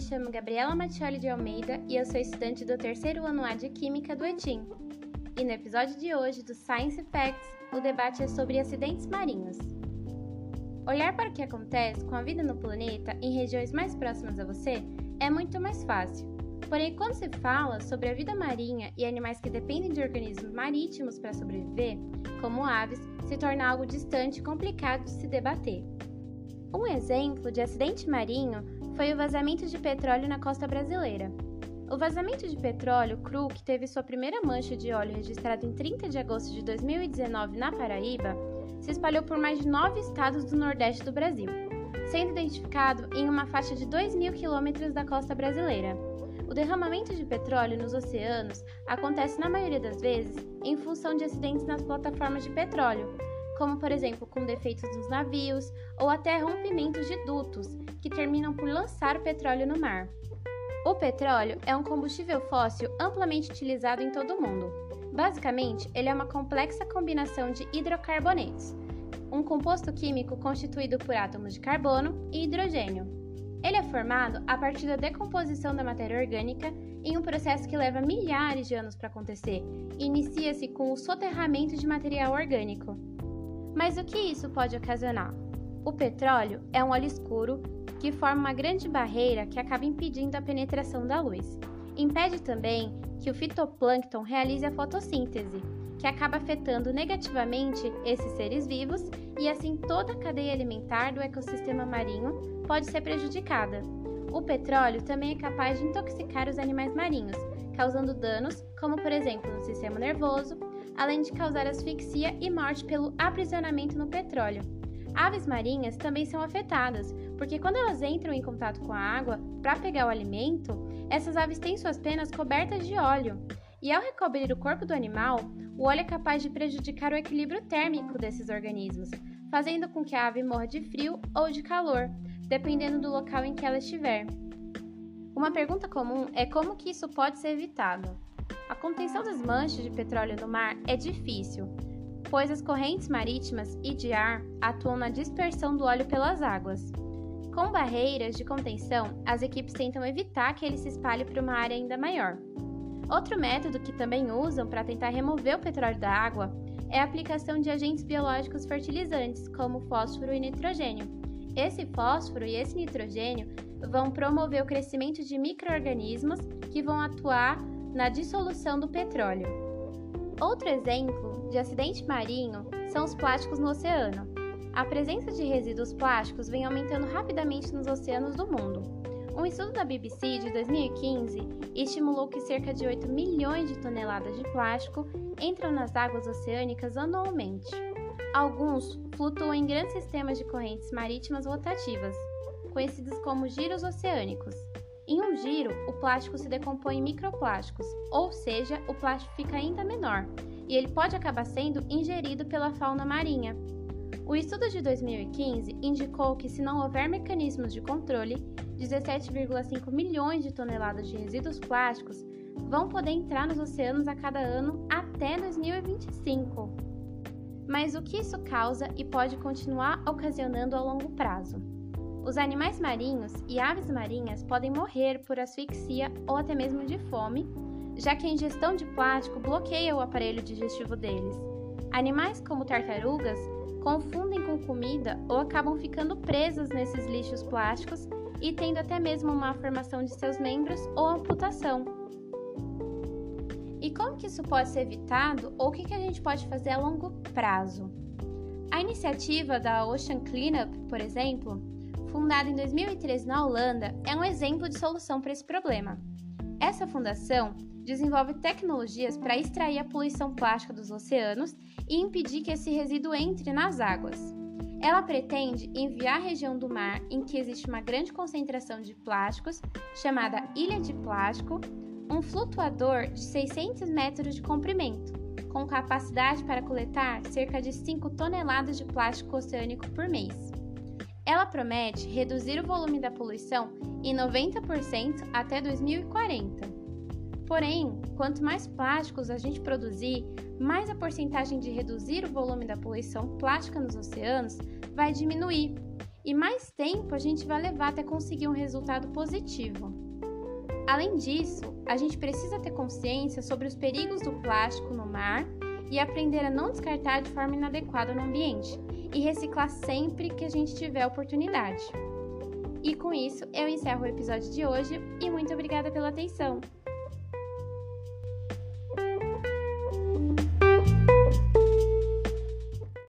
me chamo Gabriela Mattioli de Almeida e eu sou estudante do terceiro ano A de Química do ETIM. E no episódio de hoje do Science Facts, o debate é sobre acidentes marinhos. Olhar para o que acontece com a vida no planeta em regiões mais próximas a você é muito mais fácil. Porém, quando se fala sobre a vida marinha e animais que dependem de organismos marítimos para sobreviver, como aves, se torna algo distante e complicado de se debater. Um exemplo de acidente marinho foi o vazamento de petróleo na costa brasileira. O vazamento de petróleo cru, que teve sua primeira mancha de óleo registrada em 30 de agosto de 2019 na Paraíba, se espalhou por mais de nove estados do Nordeste do Brasil, sendo identificado em uma faixa de 2 mil quilômetros da costa brasileira. O derramamento de petróleo nos oceanos acontece na maioria das vezes em função de acidentes nas plataformas de petróleo, como por exemplo com defeitos nos navios ou até rompimentos de dutos, que terminam por lançar petróleo no mar. O petróleo é um combustível fóssil amplamente utilizado em todo o mundo. Basicamente, ele é uma complexa combinação de hidrocarbonetos, um composto químico constituído por átomos de carbono e hidrogênio. Ele é formado a partir da decomposição da matéria orgânica em um processo que leva milhares de anos para acontecer e inicia-se com o soterramento de material orgânico. Mas o que isso pode ocasionar? O petróleo é um óleo escuro que forma uma grande barreira que acaba impedindo a penetração da luz. Impede também que o fitoplâncton realize a fotossíntese, que acaba afetando negativamente esses seres vivos e assim toda a cadeia alimentar do ecossistema marinho pode ser prejudicada. O petróleo também é capaz de intoxicar os animais marinhos, causando danos, como por exemplo no sistema nervoso, além de causar asfixia e morte pelo aprisionamento no petróleo. Aves marinhas também são afetadas, porque quando elas entram em contato com a água para pegar o alimento, essas aves têm suas penas cobertas de óleo. E ao recobrir o corpo do animal, o óleo é capaz de prejudicar o equilíbrio térmico desses organismos, fazendo com que a ave morra de frio ou de calor, dependendo do local em que ela estiver. Uma pergunta comum é como que isso pode ser evitado. A contenção das manchas de petróleo no mar é difícil, pois as correntes marítimas e de ar atuam na dispersão do óleo pelas águas. Com barreiras de contenção, as equipes tentam evitar que ele se espalhe para uma área ainda maior. Outro método que também usam para tentar remover o petróleo da água é a aplicação de agentes biológicos fertilizantes, como fósforo e nitrogênio. Esse fósforo e esse nitrogênio vão promover o crescimento de micro-organismos que vão atuar na dissolução do petróleo. Outro exemplo de acidente marinho são os plásticos no oceano. A presença de resíduos plásticos vem aumentando rapidamente nos oceanos do mundo. Um estudo da BBC de 2015 estimulou que cerca de 8 milhões de toneladas de plástico entram nas águas oceânicas anualmente. Alguns flutuam em grandes sistemas de correntes marítimas rotativas, conhecidos como giros oceânicos, em um giro, o plástico se decompõe em microplásticos, ou seja, o plástico fica ainda menor, e ele pode acabar sendo ingerido pela fauna marinha. O estudo de 2015 indicou que, se não houver mecanismos de controle, 17,5 milhões de toneladas de resíduos plásticos vão poder entrar nos oceanos a cada ano até 2025. Mas o que isso causa e pode continuar ocasionando a longo prazo? Os animais marinhos e aves marinhas podem morrer por asfixia ou até mesmo de fome, já que a ingestão de plástico bloqueia o aparelho digestivo deles. Animais como tartarugas confundem com comida ou acabam ficando presos nesses lixos plásticos e tendo até mesmo uma formação de seus membros ou amputação. E como que isso pode ser evitado ou o que, que a gente pode fazer a longo prazo? A iniciativa da Ocean Cleanup, por exemplo, fundada em 2013 na Holanda, é um exemplo de solução para esse problema. Essa fundação desenvolve tecnologias para extrair a poluição plástica dos oceanos e impedir que esse resíduo entre nas águas. Ela pretende enviar a região do mar em que existe uma grande concentração de plásticos, chamada Ilha de Plástico, um flutuador de 600 metros de comprimento, com capacidade para coletar cerca de 5 toneladas de plástico oceânico por mês. Ela promete reduzir o volume da poluição em 90% até 2040. Porém, quanto mais plásticos a gente produzir, mais a porcentagem de reduzir o volume da poluição plástica nos oceanos vai diminuir. e mais tempo a gente vai levar até conseguir um resultado positivo. Além disso, a gente precisa ter consciência sobre os perigos do plástico no mar e aprender a não descartar de forma inadequada no ambiente e reciclar sempre que a gente tiver oportunidade. E com isso, eu encerro o episódio de hoje e muito obrigada pela atenção!